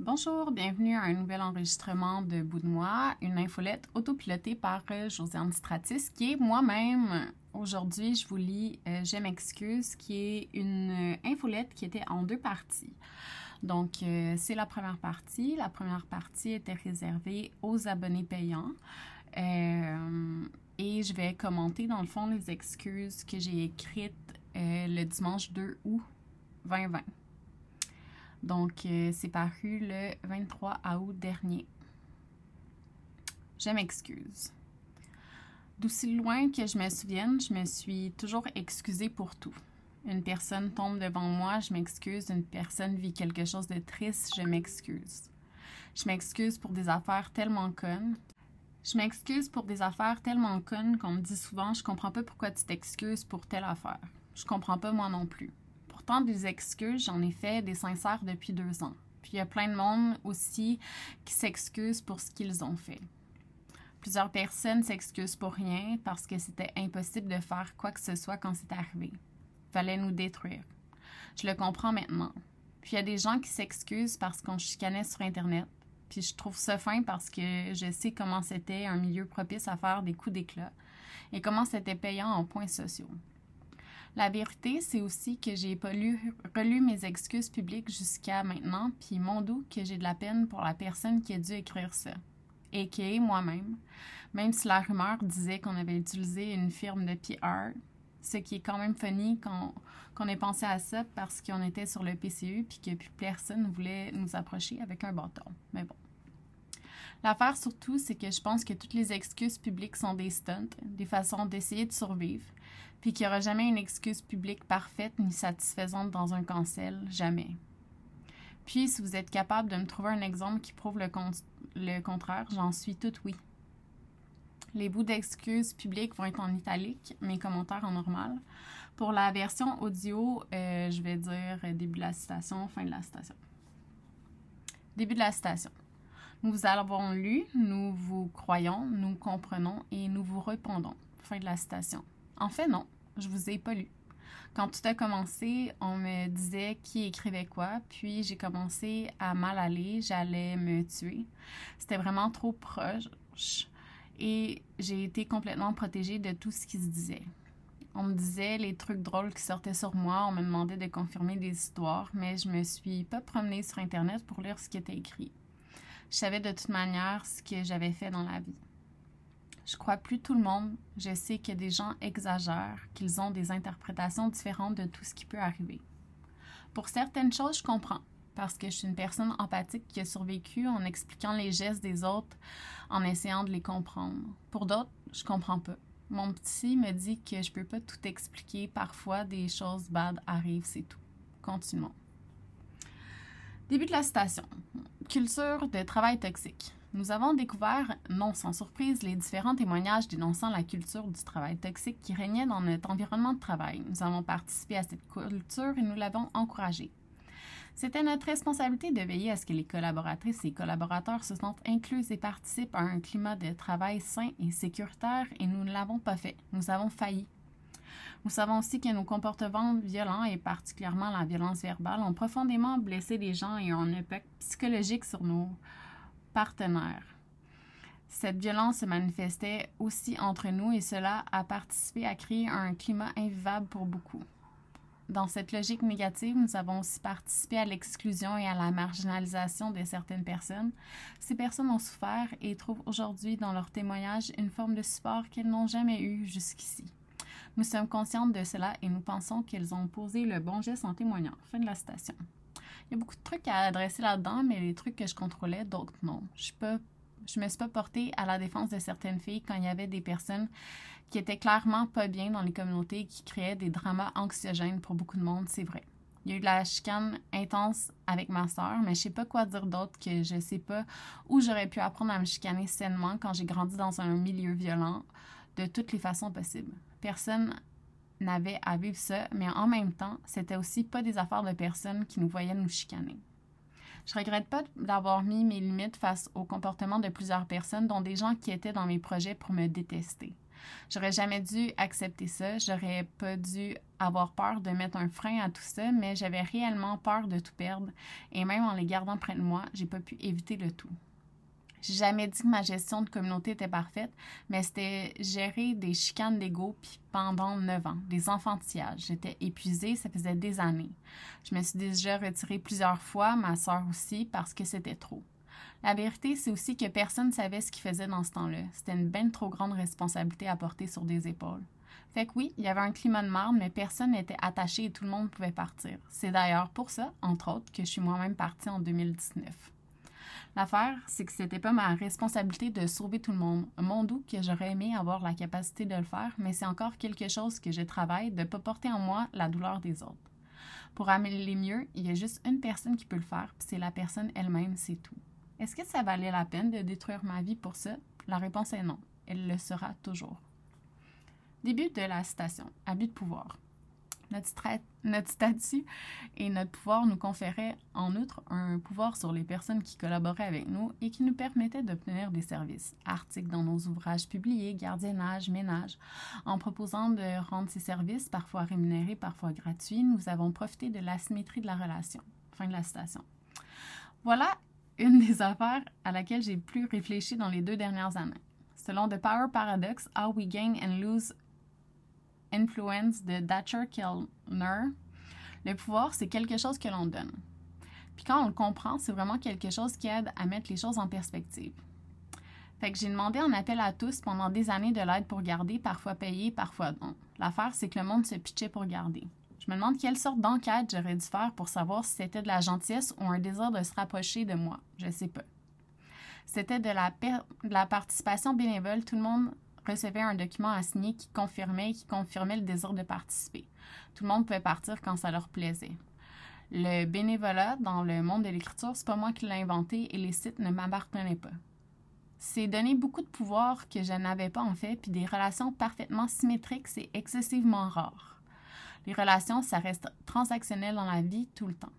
Bonjour, bienvenue à un nouvel enregistrement de Bout une infolette autopilotée par euh, Josiane Stratis, qui est moi-même. Aujourd'hui, je vous lis euh, Je m'excuse, qui est une euh, infolette qui était en deux parties. Donc, c'est la première partie. La première partie était réservée aux abonnés payants. et je vais commenter, dans le fond, les excuses que j'ai écrites le dimanche 2 août 2020. Donc, euh, c'est paru le 23 août dernier. Je m'excuse. D'aussi loin que je me souvienne, je me suis toujours excusée pour tout. Une personne tombe devant moi, je m'excuse. Une personne vit quelque chose de triste, je m'excuse. Je m'excuse pour des affaires tellement connes. Je m'excuse pour des affaires tellement connes qu'on me dit souvent Je comprends pas pourquoi tu t'excuses pour telle affaire. Je comprends pas moi non plus des excuses, j'en ai fait des sincères depuis deux ans. Puis il y a plein de monde aussi qui s'excusent pour ce qu'ils ont fait. Plusieurs personnes s'excusent pour rien parce que c'était impossible de faire quoi que ce soit quand c'est arrivé. Fallait nous détruire. Je le comprends maintenant. Puis il y a des gens qui s'excusent parce qu'on chicanait sur Internet. Puis je trouve ça fin parce que je sais comment c'était un milieu propice à faire des coups d'éclat et comment c'était payant en points sociaux. La vérité, c'est aussi que j'ai pas lu, relu mes excuses publiques jusqu'à maintenant, puis mon doux que j'ai de la peine pour la personne qui a dû écrire ça, et qui moi-même, même si la rumeur disait qu'on avait utilisé une firme de PR, ce qui est quand même funny qu'on ait pensé à ça parce qu'on était sur le PCU puis que plus personne ne voulait nous approcher avec un bâton. Mais bon. L'affaire surtout, c'est que je pense que toutes les excuses publiques sont des stunts, des façons d'essayer de survivre, puis qu'il n'y aura jamais une excuse publique parfaite ni satisfaisante dans un cancel, jamais. Puis, si vous êtes capable de me trouver un exemple qui prouve le, contraire, j'en suis toute oui. Les bouts d'excuses publiques vont être en italique, mes commentaires en normal. Pour la version audio, euh, je vais dire début de la citation, fin de la citation. Début de la citation. Nous vous avons lu, nous vous croyons, nous comprenons et nous vous répondons. Fin de la citation. En fait, non, je vous ai pas lu. Quand tout a commencé, on me disait qui écrivait quoi, puis j'ai commencé à mal aller, j'allais me tuer. C'était vraiment trop proche et j'ai été complètement protégée de tout ce qui se disait. On me disait les trucs drôles qui sortaient sur moi, on me demandait de confirmer des histoires, mais je me suis pas promenée sur Internet pour lire ce qui était écrit. Je savais de toute manière ce que j'avais fait dans la vie. Je crois plus tout le monde. Je sais que des gens exagèrent, qu'ils ont des interprétations différentes de tout ce qui peut arriver. Pour certaines choses, je comprends, parce que je suis une personne empathique qui a survécu en expliquant les gestes des autres, en essayant de les comprendre. Pour d'autres, je comprends pas. Mon petit me dit que je peux pas tout expliquer. Parfois, des choses bad arrivent, c'est tout. Continuons. Début de la citation. Culture de travail toxique. Nous avons découvert, non sans surprise, les différents témoignages dénonçant la culture du travail toxique qui régnait dans notre environnement de travail. Nous avons participé à cette culture et nous l'avons encouragée. C'était notre responsabilité de veiller à ce que les collaboratrices et collaborateurs se sentent inclus et participent à un climat de travail sain et sécuritaire et nous ne l'avons pas fait. Nous avons failli. Nous savons aussi que nos comportements violents et particulièrement la violence verbale ont profondément blessé les gens et ont un impact psychologique sur nos partenaires. Cette violence se manifestait aussi entre nous et cela a participé à créer un climat invivable pour beaucoup. Dans cette logique négative, nous avons aussi participé à l'exclusion et à la marginalisation de certaines personnes. Ces personnes ont souffert et trouvent aujourd'hui dans leurs témoignages une forme de support qu'elles n'ont jamais eu jusqu'ici. Nous sommes conscientes de cela et nous pensons qu'elles ont posé le bon geste en témoignant. Fin de la citation. Il y a beaucoup de trucs à adresser là-dedans, mais les trucs que je contrôlais, d'autres non. Je ne je me suis pas portée à la défense de certaines filles quand il y avait des personnes qui étaient clairement pas bien dans les communautés et qui créaient des dramas anxiogènes pour beaucoup de monde, c'est vrai. Il y a eu de la chicane intense avec ma soeur, mais je sais pas quoi dire d'autre que je sais pas où j'aurais pu apprendre à me chicaner sainement quand j'ai grandi dans un milieu violent de toutes les façons possibles. Personne n'avait à vivre ça, mais en même temps, c'était aussi pas des affaires de personnes qui nous voyaient nous chicaner. Je regrette pas d'avoir mis mes limites face au comportement de plusieurs personnes, dont des gens qui étaient dans mes projets pour me détester. J'aurais jamais dû accepter ça, j'aurais pas dû avoir peur de mettre un frein à tout ça, mais j'avais réellement peur de tout perdre et même en les gardant près de moi, j'ai pas pu éviter le tout. J'ai jamais dit que ma gestion de communauté était parfaite, mais c'était gérer des chicanes d'ego pendant neuf ans, des enfantillages. J'étais épuisée, ça faisait des années. Je me suis déjà retirée plusieurs fois, ma soeur aussi, parce que c'était trop. La vérité, c'est aussi que personne ne savait ce qu'il faisait dans ce temps-là. C'était une bien trop grande responsabilité à porter sur des épaules. Fait que oui, il y avait un climat de marde, mais personne n'était attaché et tout le monde pouvait partir. C'est d'ailleurs pour ça, entre autres, que je suis moi-même partie en 2019. L'affaire, c'est que c'était pas ma responsabilité de sauver tout le monde. Mon doux que j'aurais aimé avoir la capacité de le faire, mais c'est encore quelque chose que je travaille de ne pas porter en moi la douleur des autres. Pour améliorer mieux, il y a juste une personne qui peut le faire, puis c'est la personne elle-même, c'est tout. Est-ce que ça valait la peine de détruire ma vie pour ça? La réponse est non. Elle le sera toujours. Début de la citation. Abus de pouvoir. Notre, statut et notre pouvoir nous conféraient en outre un pouvoir sur les personnes qui collaboraient avec nous et qui nous permettaient d'obtenir des services, articles dans nos ouvrages publiés, gardiennage, ménage. En proposant de rendre ces services, parfois rémunérés, parfois gratuits, nous avons profité de l'asymétrie de la relation. Fin de la citation. Voilà une des affaires à laquelle j'ai plus réfléchi dans les deux dernières années. Selon The Power Paradox, How We Gain and Lose Influence de Datcher Kellner, le pouvoir, c'est quelque chose que l'on donne. Puis quand on le comprend, c'est vraiment quelque chose qui aide à mettre les choses en perspective. Fait que j'ai demandé en appel à tous pendant des années de l'aide pour garder, parfois payer, parfois non. L'affaire, c'est que le monde se pitchait pour garder. Je me demande quelle sorte d'enquête j'aurais dû faire pour savoir si c'était de la gentillesse ou un désir de se rapprocher de moi. Je sais pas. C'était de la, de la participation bénévole. Tout le monde recevait un document à signer qui confirmait, qui confirmait le désir de participer. Tout le monde pouvait partir quand ça leur plaisait. Le bénévolat dans le monde de l'écriture, c'est pas moi qui l'ai inventé et les sites ne m'appartenaient pas. C'est donner beaucoup de pouvoir que je n'avais pas en fait, puis des relations parfaitement symétriques, c'est excessivement rare. Les relations, ça reste transactionnel dans la vie tout le temps.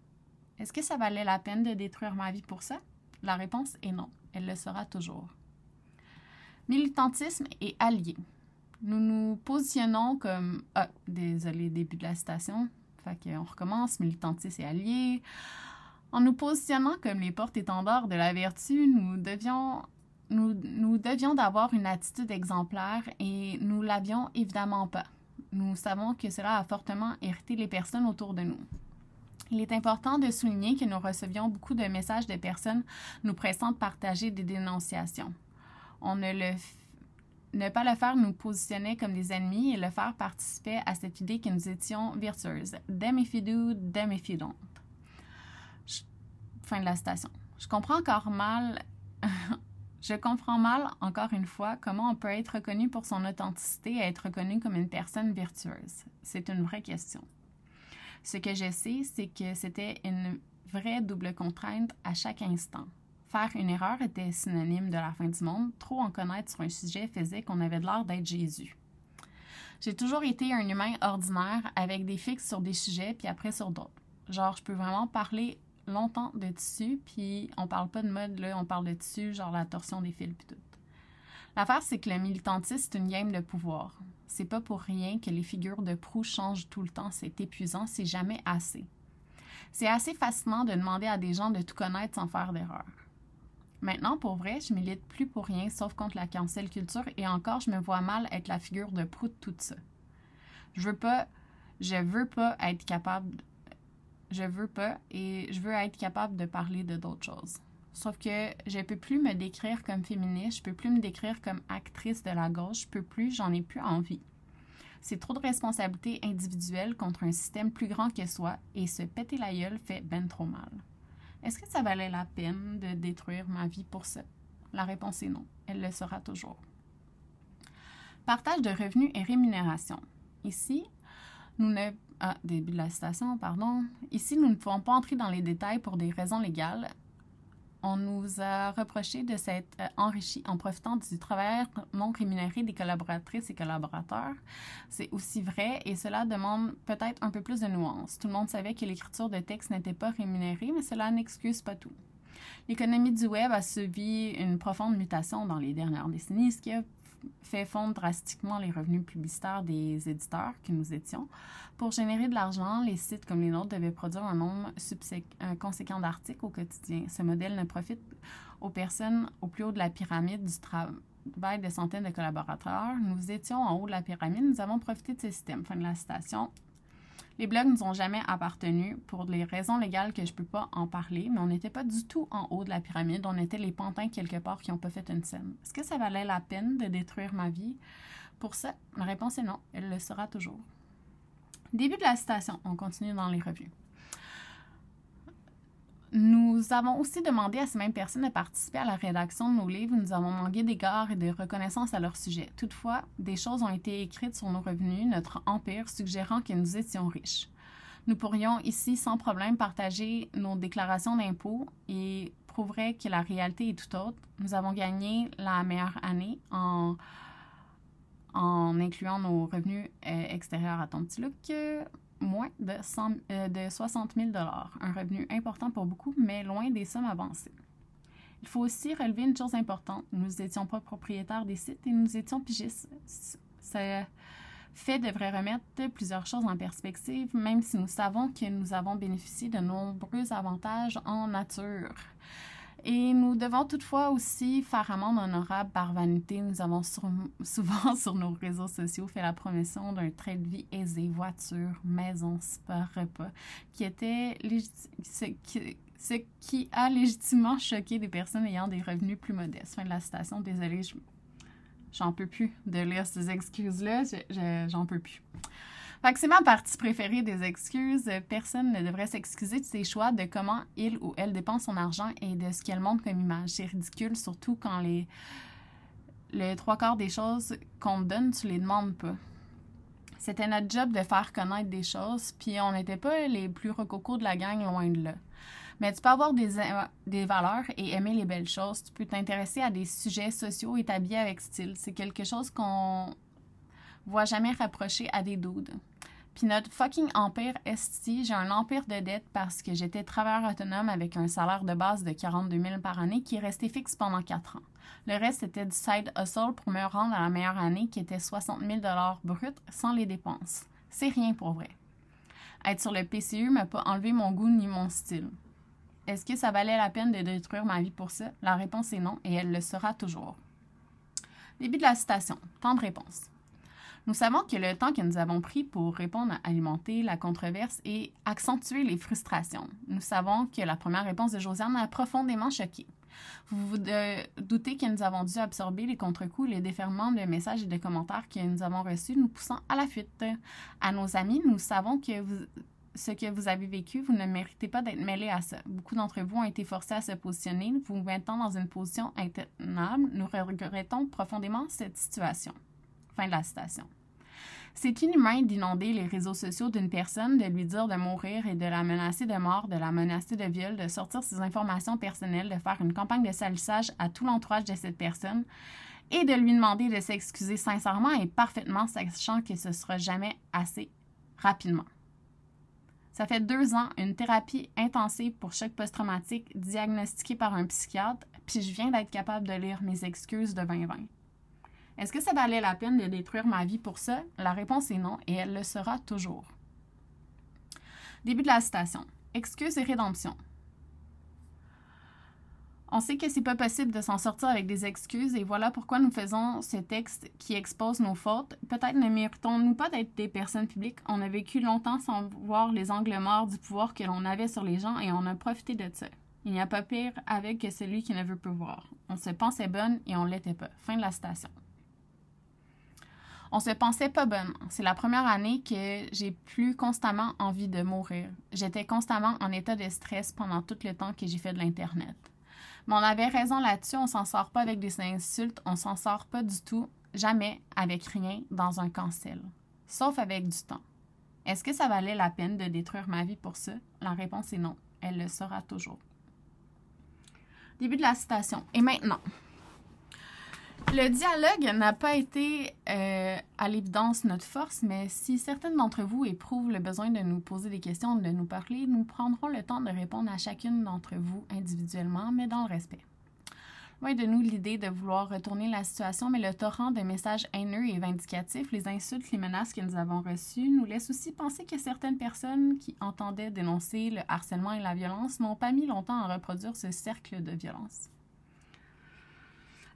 Est-ce que ça valait la peine de détruire ma vie pour ça? La réponse est non. Elle le sera toujours. Militantisme et allié. Nous nous positionnons comme... Ah, désolé, début de la citation. Fait qu'on recommence, militantisme et allié. En nous positionnant comme les porte-étendards de la vertu, nous devions nous, nous devions d'avoir une attitude exemplaire et nous l'avions évidemment pas nous savons que cela a fortement hérité les personnes autour de nous. Il est important de souligner que nous recevions beaucoup de messages de personnes nous pressant de partager des dénonciations. On ne le ne pas le faire nous positionnait comme des ennemis et le faire participait à cette idée que nous étions virtueuses. Them if you do, if you don't. Fin de la citation. Je comprends encore mal je comprends mal, encore une fois, comment on peut être reconnu pour son authenticité et être reconnu comme une personne virtueuse. C'est une vraie question. Ce que je sais, c'est que c'était une vraie double contrainte à chaque instant. Faire une erreur était synonyme de la fin du monde. Trop en connaître sur un sujet faisait qu'on avait l'air d'être Jésus. J'ai toujours été un humain ordinaire avec des fixes sur des sujets puis après sur d'autres. Genre, je peux vraiment parler longtemps de tissu, puis on parle pas de mode, là, on parle de tissu, genre la torsion des fils, puis tout. L'affaire, c'est que le militantisme, c'est une game de pouvoir. C'est pas pour rien que les figures de proue changent tout le temps. C'est épuisant, c'est jamais assez. C'est assez fascinant de demander à des gens de tout connaître sans faire d'erreur. Maintenant, pour vrai, je milite plus pour rien sauf contre la cancel culture et encore, je me vois mal être la figure de proue de tout ça. Je veux pas, je veux pas être capable je veux pas et je veux être capable de parler de d'autres choses. Sauf que je peux plus me décrire comme féministe, je peux plus me décrire comme actrice de la gauche, je peux plus, j'en ai plus envie. C'est trop de responsabilités individuelles contre un système plus grand que soi et se péter la gueule fait ben trop mal. Est-ce que ça valait la peine de détruire ma vie pour ça? La réponse est non. Elle le sera toujours. Partage de revenus et rémunération. Ici, nous ne ah, début de la citation, pardon. Ici, nous ne pouvons pas entrer dans les détails pour des raisons légales. On nous a reproché de s'être euh, enrichi en profitant du travail non rémunéré des collaboratrices et collaborateurs. C'est aussi vrai et cela demande peut-être un peu plus de nuances. Tout le monde savait que l'écriture de texte n'était pas rémunérée, mais cela n'excuse pas tout. L'économie du web a subi une profonde mutation dans les dernières décennies, ce qui a fait fondre drastiquement les revenus publicitaires des éditeurs que nous étions. Pour générer de l'argent, les sites comme les nôtres devaient produire un nombre conséquent d'articles au quotidien. Ce modèle ne profite aux personnes au plus haut de la pyramide du travail de centaines de collaborateurs. Nous étions en haut de la pyramide, nous avons profité de ce système. Fin de la citation. Les blogs nous ont jamais appartenu pour des raisons légales que je ne peux pas en parler, mais on n'était pas du tout en haut de la pyramide. On était les pantins quelque part qui n'ont pas fait une scène. Est-ce que ça valait la peine de détruire ma vie? Pour ça, la réponse est non. Elle le sera toujours. Début de la citation. On continue dans les revues. Nous avons aussi demandé à ces mêmes personnes de participer à la rédaction de nos livres. Nous avons manqué d'égard et de reconnaissance à leur sujet. Toutefois, des choses ont été écrites sur nos revenus, notre empire, suggérant que nous étions riches. Nous pourrions ici sans problème partager nos déclarations d'impôts et prouverait que la réalité est tout autre. Nous avons gagné la meilleure année en, en incluant nos revenus euh, extérieurs à ton petit look moins de, euh, de 60 000 un revenu important pour beaucoup, mais loin des sommes avancées. Il faut aussi relever une chose importante. Nous n'étions pas propriétaires des sites et nous étions pigistes. Ce fait devrait remettre plusieurs choses en perspective, même si nous savons que nous avons bénéficié de nombreux avantages en nature. Et nous devons toutefois aussi faire amende honorable par vanité. Nous avons souvent sur nos réseaux sociaux fait la promotion d'un trait de vie aisé, voiture, maison, spa, repas, qui était ce qui, ce qui a légitimement choqué des personnes ayant des revenus plus modestes. Fin de la citation. Désolée, j'en peux plus de lire ces excuses-là. J'en peux plus. Fait que c'est ma partie préférée des excuses. Personne ne devrait s'excuser de ses choix, de comment il ou elle dépense son argent et de ce qu'elle montre comme image. C'est ridicule, surtout quand les, les trois quarts des choses qu'on te donne, tu les demandes pas. C'était notre job de faire connaître des choses, puis on n'était pas les plus recocos de la gang, loin de là. Mais tu peux avoir des, des valeurs et aimer les belles choses. Tu peux t'intéresser à des sujets sociaux et t'habiller avec style. C'est quelque chose qu'on voit jamais rapprocher à des doudes. Puis notre fucking empire esti, j'ai un empire de dette parce que j'étais travailleur autonome avec un salaire de base de 42 000 par année qui est resté fixe pendant 4 ans. Le reste était du side hustle pour me rendre à la meilleure année qui était 60 000 brut sans les dépenses. C'est rien pour vrai. Être sur le PCU m'a pas enlevé mon goût ni mon style. Est-ce que ça valait la peine de détruire ma vie pour ça? La réponse est non et elle le sera toujours. Début de la citation. Temps de réponse. Nous savons que le temps que nous avons pris pour répondre à alimenter la controverse et accentuer les frustrations. Nous savons que la première réponse de Josiane a profondément choqué. Vous vous doutez que nous avons dû absorber les contre-coups, les déferlements de messages et de commentaires que nous avons reçus, nous poussant à la fuite. À nos amis, nous savons que ce que vous avez vécu, vous ne méritez pas d'être mêlés à ça. Beaucoup d'entre vous ont été forcés à se positionner, vous mettant dans une position intenable. Nous regrettons profondément cette situation. Fin de la citation. C'est inhumain d'inonder les réseaux sociaux d'une personne, de lui dire de mourir et de la menacer de mort, de la menacer de viol, de sortir ses informations personnelles, de faire une campagne de salissage à tout l'entourage de cette personne et de lui demander de s'excuser sincèrement et parfaitement, sachant que ce ne sera jamais assez rapidement. Ça fait deux ans, une thérapie intensive pour choc post-traumatique diagnostiquée par un psychiatre, puis je viens d'être capable de lire mes excuses de 2020. Est-ce que ça valait la peine de détruire ma vie pour ça? La réponse est non et elle le sera toujours. Début de la citation. Excuse et rédemption. On sait que c'est pas possible de s'en sortir avec des excuses et voilà pourquoi nous faisons ce texte qui expose nos fautes. Peut-être ne méritons-nous pas d'être des personnes publiques. On a vécu longtemps sans voir les angles morts du pouvoir que l'on avait sur les gens et on a profité de ça. Il n'y a pas pire avec que celui qui ne veut plus voir. On se pensait bonne et on l'était pas. Fin de la citation. On se pensait pas bonne. C'est la première année que j'ai plus constamment envie de mourir. J'étais constamment en état de stress pendant tout le temps que j'ai fait de l'Internet. Mais on avait raison là-dessus, on s'en sort pas avec des insultes, on s'en sort pas du tout, jamais avec rien dans un cancel. Sauf avec du temps. Est-ce que ça valait la peine de détruire ma vie pour ça? La réponse est non. Elle le sera toujours. Début de la citation. Et maintenant, le dialogue n'a pas été euh, à l'évidence notre force, mais si certaines d'entre vous éprouvent le besoin de nous poser des questions, de nous parler, nous prendrons le temps de répondre à chacune d'entre vous individuellement, mais dans le respect. Loin de nous l'idée de vouloir retourner la situation, mais le torrent de messages haineux et vindicatifs, les insultes, les menaces que nous avons reçues, nous laisse aussi penser que certaines personnes qui entendaient dénoncer le harcèlement et la violence n'ont pas mis longtemps à reproduire ce cercle de violence.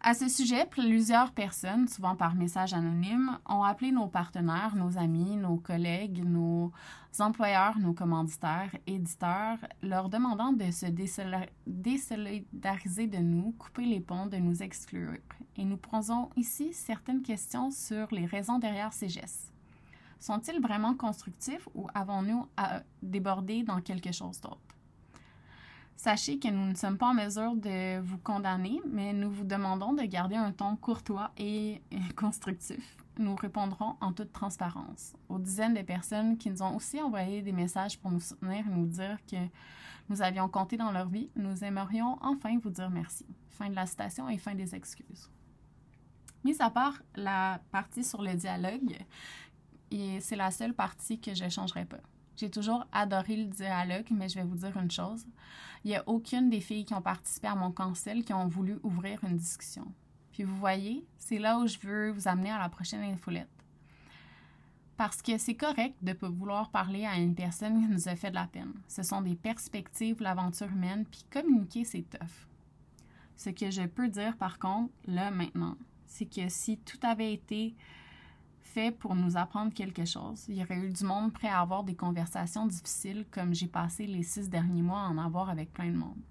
À ce sujet, plusieurs personnes, souvent par message anonyme, ont appelé nos partenaires, nos amis, nos collègues, nos employeurs, nos commanditaires, éditeurs, leur demandant de se désolidariser de nous, couper les ponts, de nous exclure. Et nous posons ici certaines questions sur les raisons derrière ces gestes. Sont-ils vraiment constructifs ou avons-nous à déborder dans quelque chose d'autre? Sachez que nous ne sommes pas en mesure de vous condamner, mais nous vous demandons de garder un ton courtois et constructif. Nous répondrons en toute transparence. Aux dizaines de personnes qui nous ont aussi envoyé des messages pour nous soutenir et nous dire que nous avions compté dans leur vie, nous aimerions enfin vous dire merci. Fin de la citation et fin des excuses. Mis à part la partie sur le dialogue, et c'est la seule partie que je ne changerai pas. J'ai toujours adoré le dialogue, mais je vais vous dire une chose. Il n'y a aucune des filles qui ont participé à mon cancel qui ont voulu ouvrir une discussion. Puis vous voyez, c'est là où je veux vous amener à la prochaine infolette. Parce que c'est correct de pas vouloir parler à une personne qui nous a fait de la peine. Ce sont des perspectives, l'aventure humaine, puis communiquer, c'est tough. Ce que je peux dire par contre, là maintenant, c'est que si tout avait été fait pour nous apprendre quelque chose. Il y aurait eu du monde prêt à avoir des conversations difficiles comme j'ai passé les six derniers mois à en avoir avec plein de monde.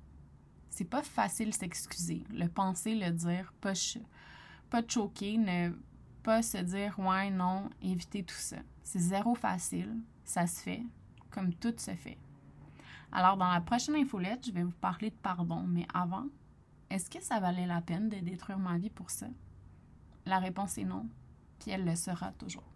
C'est pas facile s'excuser, le penser, le dire, pas, pas choquer, ne pas se dire ouais, non, éviter tout ça. C'est zéro facile, ça se fait, comme tout se fait. Alors, dans la prochaine infolette, je vais vous parler de pardon, mais avant, est-ce que ça valait la peine de détruire ma vie pour ça? La réponse est non puis elle le sera toujours.